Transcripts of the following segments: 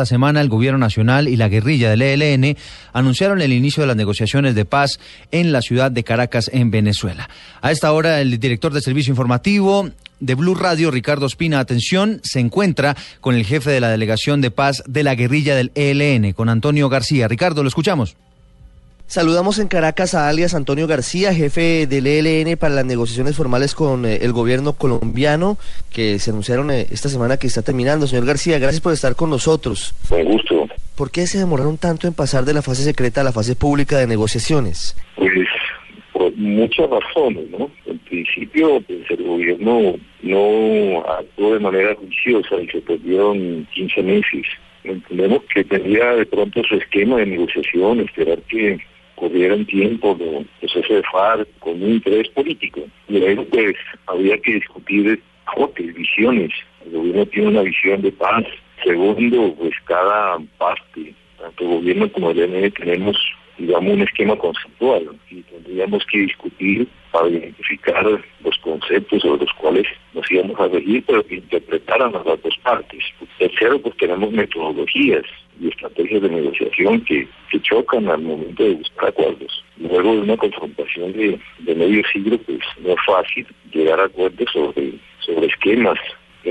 Esta semana el gobierno nacional y la guerrilla del ELN anunciaron el inicio de las negociaciones de paz en la ciudad de Caracas, en Venezuela. A esta hora, el director del servicio informativo de Blue Radio, Ricardo Espina, atención, se encuentra con el jefe de la delegación de paz de la guerrilla del ELN, con Antonio García. Ricardo, lo escuchamos. Saludamos en Caracas a alias Antonio García, jefe del ELN para las negociaciones formales con eh, el gobierno colombiano que se anunciaron eh, esta semana que está terminando. Señor García, gracias por estar con nosotros. Con gusto. ¿Por qué se demoraron tanto en pasar de la fase secreta a la fase pública de negociaciones? Pues por muchas razones, ¿no? En principio, pues, el gobierno no actuó de manera juiciosa y se perdieron 15 meses. Entendemos que tenía de pronto su esquema de negociación, esperar que corrieran tiempo de FARC con un interés político. Y luego pues había que discutir aportes, visiones. El gobierno tiene una visión de paz. Segundo, pues cada parte, tanto el gobierno como el ENE tenemos digamos, un esquema conceptual y tendríamos que discutir para identificar los conceptos sobre los cuales nos íbamos a regir, pero que interpretaran las dos partes. Tercero, pues tenemos metodologías y estrategias de negociación que, que chocan al momento de buscar acuerdos. Luego de una confrontación de, de medio siglo, pues no es fácil llegar a acuerdos sobre, sobre esquemas.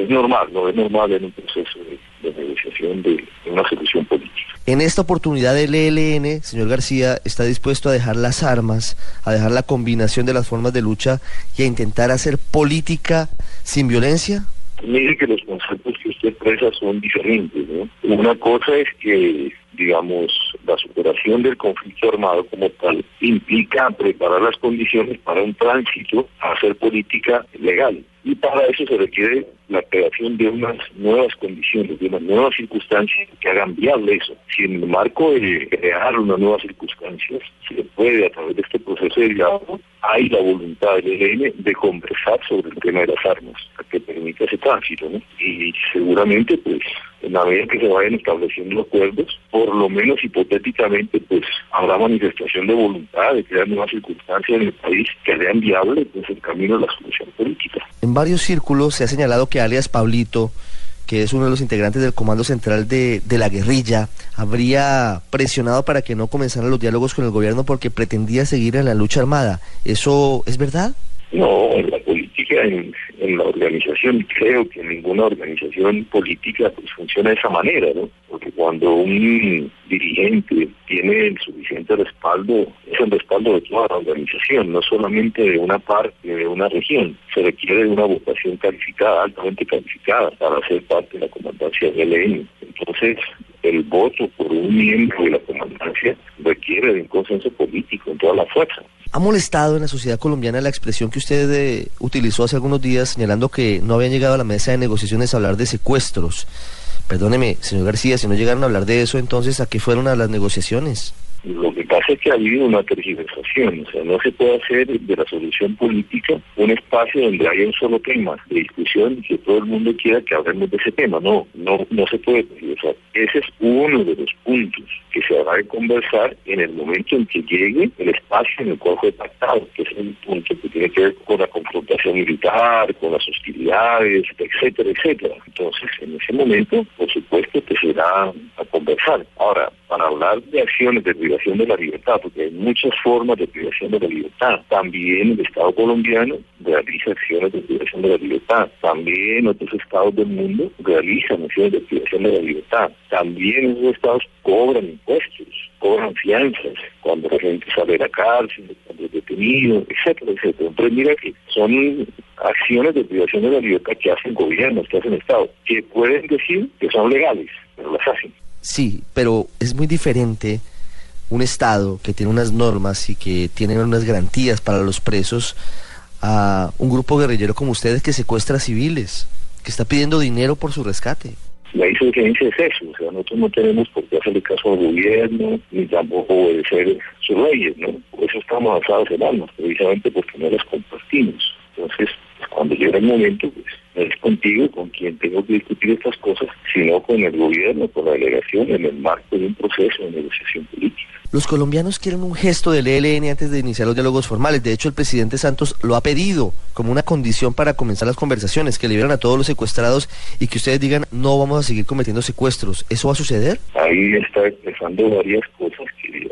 Es normal, no es normal en un proceso de, de negociación de una solución política. En esta oportunidad el ELN, señor García, está dispuesto a dejar las armas, a dejar la combinación de las formas de lucha y a intentar hacer política sin violencia. Mire que los conceptos que usted expresa son diferentes. ¿no? Una cosa es que, digamos, la superación del conflicto armado como tal implica preparar las condiciones para un tránsito a hacer política legal. Y para eso se requiere la creación de unas nuevas condiciones, de unas nuevas circunstancias que hagan viable eso. Si en el marco de crear unas nuevas circunstancias se puede a través de este proceso de diálogo, hay la voluntad del ELN de conversar sobre el tema de las armas, que permita ese tránsito. ¿no? Y seguramente, pues, en la medida que se vayan estableciendo acuerdos, por lo menos hipotéticamente, pues, habrá manifestación de voluntad de crear nuevas circunstancias en el país que hagan viable pues, el camino de la solución política. En varios círculos se ha señalado que alias Pablito, que es uno de los integrantes del Comando Central de, de, la guerrilla, habría presionado para que no comenzaran los diálogos con el gobierno porque pretendía seguir en la lucha armada. ¿Eso es verdad? No, en la política, en, en la organización, creo que ninguna organización política pues funciona de esa manera, ¿no? Porque cuando un dirigente tiene el suficiente respaldo, es el respaldo de toda la organización, no solamente de una parte de una región. Se requiere de una votación calificada, altamente calificada, para ser parte de la comandancia del ELN. Entonces, el voto por un miembro de la comandancia requiere de un consenso político en toda la fuerza. ¿Ha molestado en la sociedad colombiana la expresión que usted eh, utilizó hace algunos días señalando que no habían llegado a la mesa de negociaciones a hablar de secuestros? Perdóneme, señor García, si no llegaron a hablar de eso, entonces, ¿a qué fueron a las negociaciones? Lo que pasa es que ha habido una tergiversación, o sea, no se puede hacer de la solución política un espacio donde haya un solo tema de discusión y que todo el mundo quiera que hablemos de ese tema. No, no, no se puede tergiversar. Ese es uno de los puntos que se habrá de conversar en el momento en que llegue el espacio en el cual fue pactado, que es un punto que tiene que ver con la confrontación militar, con las hostilidades, etcétera, etcétera. Entonces, en ese momento, por supuesto que será a conversar. Ahora, para hablar de acciones de de la libertad, porque hay muchas formas de privación de la libertad. También el Estado colombiano realiza acciones de privación de la libertad. También otros estados del mundo realizan acciones de privación de la libertad. También esos estados cobran impuestos, cobran fianzas cuando la gente sale de la cárcel, cuando es detenido, etcétera, etcétera. Entonces mira que son acciones de privación de la libertad que hacen gobiernos, que hacen estados, que pueden decir que son legales, pero las hacen. Sí, pero es muy diferente un Estado que tiene unas normas y que tiene unas garantías para los presos a un grupo guerrillero como ustedes que secuestra civiles, que está pidiendo dinero por su rescate. La diferencia es eso, o sea, nosotros no tenemos por qué hacerle caso al gobierno, ni tampoco obedecer sus leyes, ¿no? Por eso estamos basados en armas, precisamente porque no las compartimos. Entonces, cuando llega el momento, pues, no es contigo con quien tengo que discutir estas cosas, sino con el gobierno, con la delegación, en el marco de un proceso de negociación política. Los colombianos quieren un gesto del ELN antes de iniciar los diálogos formales. De hecho, el presidente Santos lo ha pedido como una condición para comenzar las conversaciones, que liberen a todos los secuestrados y que ustedes digan no vamos a seguir cometiendo secuestros. ¿Eso va a suceder? Ahí está expresando varias cosas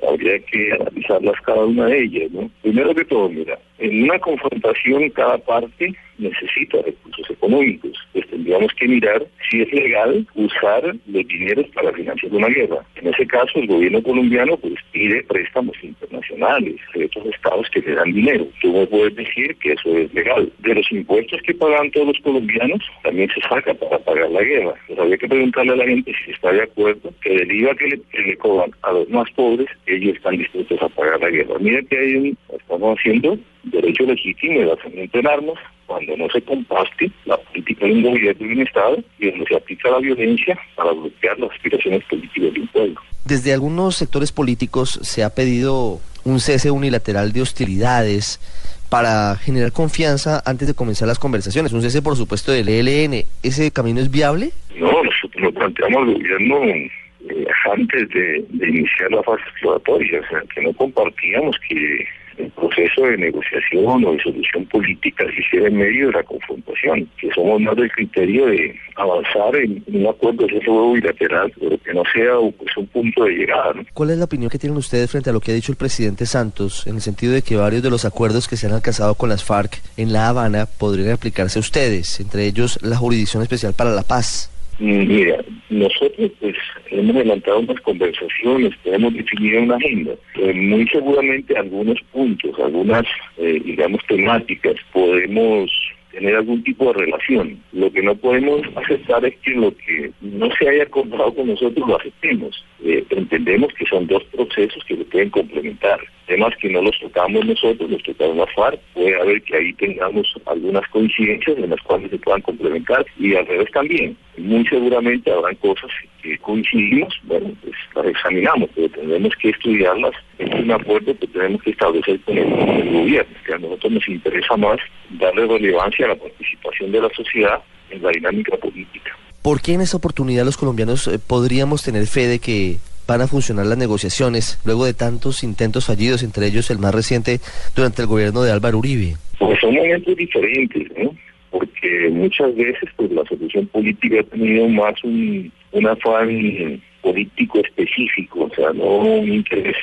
habría que analizarlas cada una de ellas. ¿no? Primero que todo, mira, en una confrontación cada parte necesita recursos económicos. Tendríamos que mirar si es legal usar los dineros para financiar una guerra. En ese caso, el gobierno colombiano pues pide préstamos internacionales de otros estados que le dan dinero. Tú me puedes decir que eso es legal. De los impuestos que pagan todos los colombianos, también se saca para pagar la guerra. Pues habría que preguntarle a la gente si está de acuerdo que del IVA que le, cobran a los más pobres, ellos están dispuestos a pagar la guerra. Mira que hay un, estamos haciendo derecho legítimo de lanzamiento en armas cuando no se comparte la política de un gobierno y un Estado y donde se aplica la violencia para bloquear las aspiraciones políticas de un pueblo. Desde algunos sectores políticos se ha pedido un cese unilateral de hostilidades para generar confianza antes de comenzar las conversaciones. Un cese, por supuesto, del ELN. ¿Ese camino es viable? No, nosotros lo planteamos al gobierno eh, antes de, de, iniciar la fase exploratoria, o sea, que no compartíamos que el proceso de negociación o de solución política se hiciera en medio de la confrontación, que somos más del criterio de avanzar en, un acuerdo de ese bilateral, pero que no sea pues, un punto de llegada. ¿Cuál es la opinión que tienen ustedes frente a lo que ha dicho el presidente Santos, en el sentido de que varios de los acuerdos que se han alcanzado con las FARC en La Habana podrían aplicarse a ustedes, entre ellos la Jurisdicción Especial para la Paz? Mm, mira, nosotros pues hemos adelantado unas conversaciones, hemos definido una agenda. Eh, muy seguramente algunos puntos, algunas, eh, digamos, temáticas podemos tener algún tipo de relación. Lo que no podemos aceptar es que lo que no se haya acordado con nosotros lo aceptemos. Eh, entendemos que son dos procesos que se pueden complementar. Temas que no los tocamos nosotros, los tocamos la FARC, puede haber que ahí tengamos algunas coincidencias en las cuales se puedan complementar y al revés también. Muy seguramente habrán cosas que coincidimos, bueno, pues las examinamos, pero tendremos que estudiarlas en un acuerdo que tenemos que establecer con el, con el gobierno, que a nosotros nos interesa más darle relevancia a la participación de la sociedad en la dinámica política. ¿Por qué en esta oportunidad los colombianos eh, podríamos tener fe de que van a funcionar las negociaciones luego de tantos intentos fallidos, entre ellos el más reciente durante el gobierno de Álvaro Uribe? Pues son momentos diferentes, ¿no? Porque muchas veces pues la solución política ha tenido más un, un afán político específico, o sea, no un interés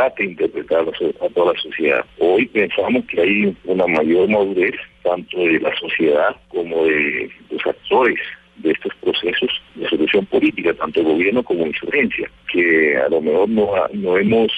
trate de interpretar a toda la sociedad. Hoy pensamos que hay una mayor madurez tanto de la sociedad como de los actores de estos procesos de solución política, tanto gobierno como insurgencia, que a lo mejor no, no hemos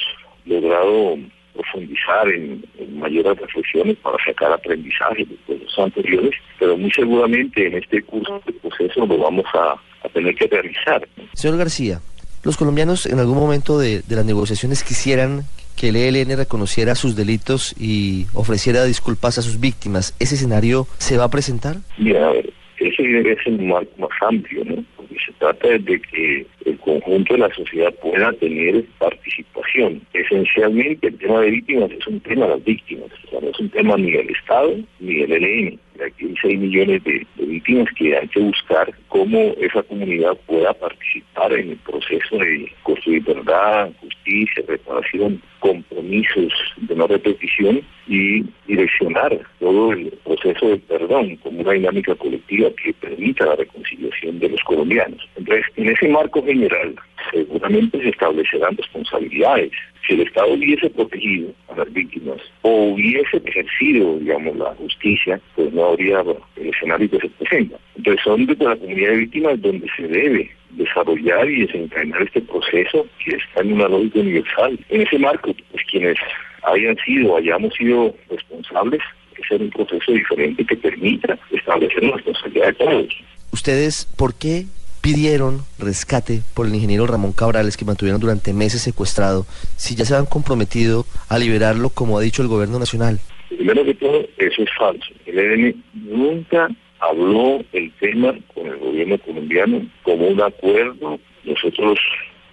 logrado profundizar en, mayores reflexiones para sacar aprendizaje de procesos anteriores, pero muy seguramente en este curso de proceso lo vamos a, tener que realizar. Señor García, los colombianos en algún momento de, las negociaciones quisieran que el ELN reconociera sus delitos y ofreciera disculpas a sus víctimas. ¿Ese escenario se va a presentar? Mira, a ver, ese ser un marco más amplio, ¿no? Porque se trata de que el conjunto de la sociedad pueda tener participación. Esencialmente el tema de víctimas es un tema de las víctimas, o sea, no es un tema ni del Estado ni del ELN. Aquí hay 6 millones de, víctimas que hay que buscar cómo esa comunidad pueda participar en el proceso de construir verdad, justicia, reparación, compromisos de no repetición y direccionar todo el proceso de perdón como una dinámica colectiva que permita la reconciliación de los colombianos. Entonces, en ese marco general, seguramente se establecerán responsabilidades. Si el Estado hubiese protegido a las víctimas o hubiese ejercido, digamos, la justicia, pues no habría el escenario que se presenta. Entonces son desde la comunidad de víctimas donde se debe desarrollar y desencadenar este proceso que está en una lógica universal. En ese marco, pues quienes hayan sido, hayamos sido responsables, que ser un proceso diferente que permita establecer la responsabilidad de todos. ¿Ustedes por qué pidieron rescate por el ingeniero Ramón Cabrales que mantuvieron durante meses secuestrado si ya se han comprometido a liberarlo como ha dicho el gobierno nacional? Primero que todo, eso es falso. El EDN nunca habló el tema con el gobierno colombiano como un acuerdo. Nosotros,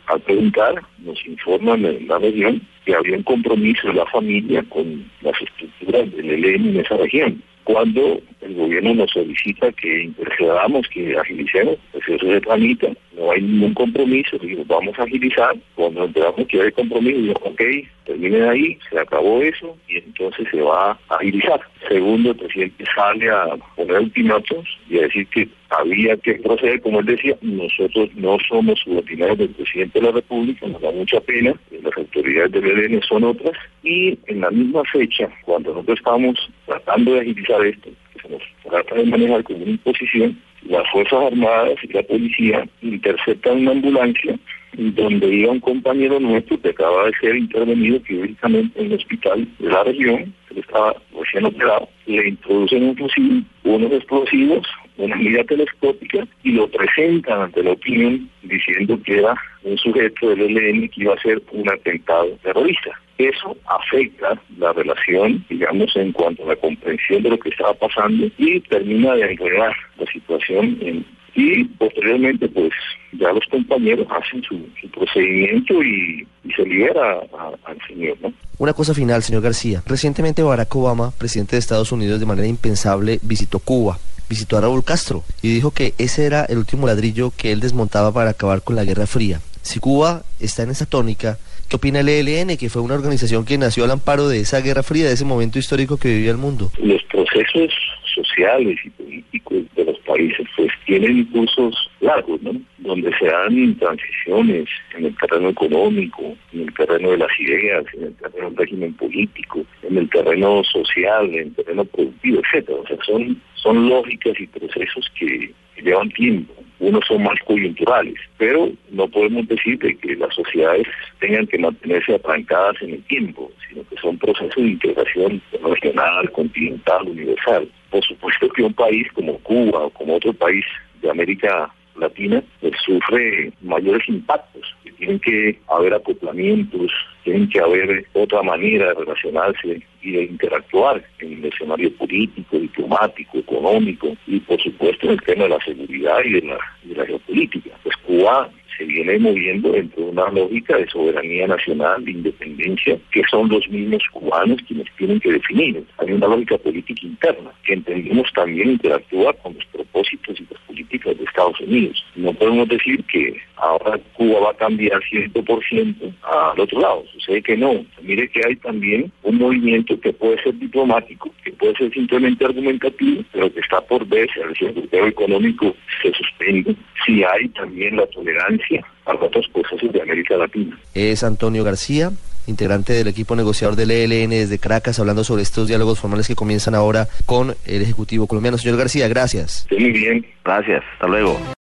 al preguntar, nos informan en la región que había un compromiso de la familia con las estructuras del ELN en esa región. Cuando el gobierno nos solicita que intercedamos, que agilicemos, pues eso se tramita, no hay ningún compromiso, digo, vamos a agilizar, cuando enteramos que hay compromiso, digo, ok, termine ahí, se acabó eso y entonces se va a agilizar. Segundo, el presidente sale a poner ultimátumos y a decir que había que proceder, como él decía, nosotros no somos subordinados del presidente de la República, nos da mucha pena, las autoridades del ELN son otras, y en la misma fecha, cuando nosotros estamos tratando de agilizar esto, se nos trata de manejar como una imposición, las Fuerzas Armadas y la policía interceptan una ambulancia donde iba un compañero nuestro que acaba de ser intervenido quirúrgicamente en el hospital de la región, que estaba recién operado, le introducen un fusil, unos explosivos, una medida telescópica y lo presentan ante la opinión diciendo que era un sujeto del ELN que iba a ser un atentado terrorista. Eso afecta la relación, digamos, en cuanto a la comprensión de lo que estaba pasando y termina de enredar la situación en y posteriormente pues ya los compañeros hacen su, procedimiento y, se libera al señor. ¿no? Una cosa final, señor García. Recientemente Barack Obama, presidente de Estados Unidos, de manera impensable visitó Cuba, visitó a Raúl Castro y dijo que ese era el último ladrillo que él desmontaba para acabar con la Guerra Fría. Si Cuba está en esa tónica, ¿qué opina el ELN, que fue una organización que nació al amparo de esa Guerra Fría, de ese momento histórico que vivía el mundo? Los procesos sociales y políticos de los países pues tienen impulsos largos, ¿no? Donde se dan transiciones en el terreno económico, en el terreno de las ideas, en el terreno del régimen político, en el terreno social, en el terreno productivo, etcétera. O sea, son, son lógicas y procesos que llevan tiempo unos son más coyunturales, pero no podemos decir que las sociedades tengan que mantenerse atrancadas en el tiempo, sino que son procesos de integración regional, continental, universal. Por supuesto que un país como Cuba o como otro país de América Latina pues, sufre mayores impactos. Tienen que haber acoplamientos, tienen que haber otra manera de relacionarse y de interactuar en el escenario político, diplomático, económico y por supuesto en el tema de la seguridad y de la, geopolítica. Pues Cuba se viene moviendo dentro de una lógica de soberanía nacional, de independencia, que son los mismos cubanos quienes tienen que definir. Hay una lógica política interna que entendemos también interactúa con los propósitos y las Estados Unidos. No podemos decir que ahora Cuba va a cambiar 100% al otro lado. Sucede que no. Mire que hay también un movimiento que puede ser diplomático, que puede ser simplemente argumentativo, pero que está por verse al el económico se suspende. Si hay también la tolerancia a otras cosas de América Latina. Es Antonio García, integrante del equipo negociador del ELN desde Caracas, hablando sobre estos diálogos formales que comienzan ahora con el Ejecutivo colombiano. Señor García, gracias. muy bien. Gracias. Hasta luego.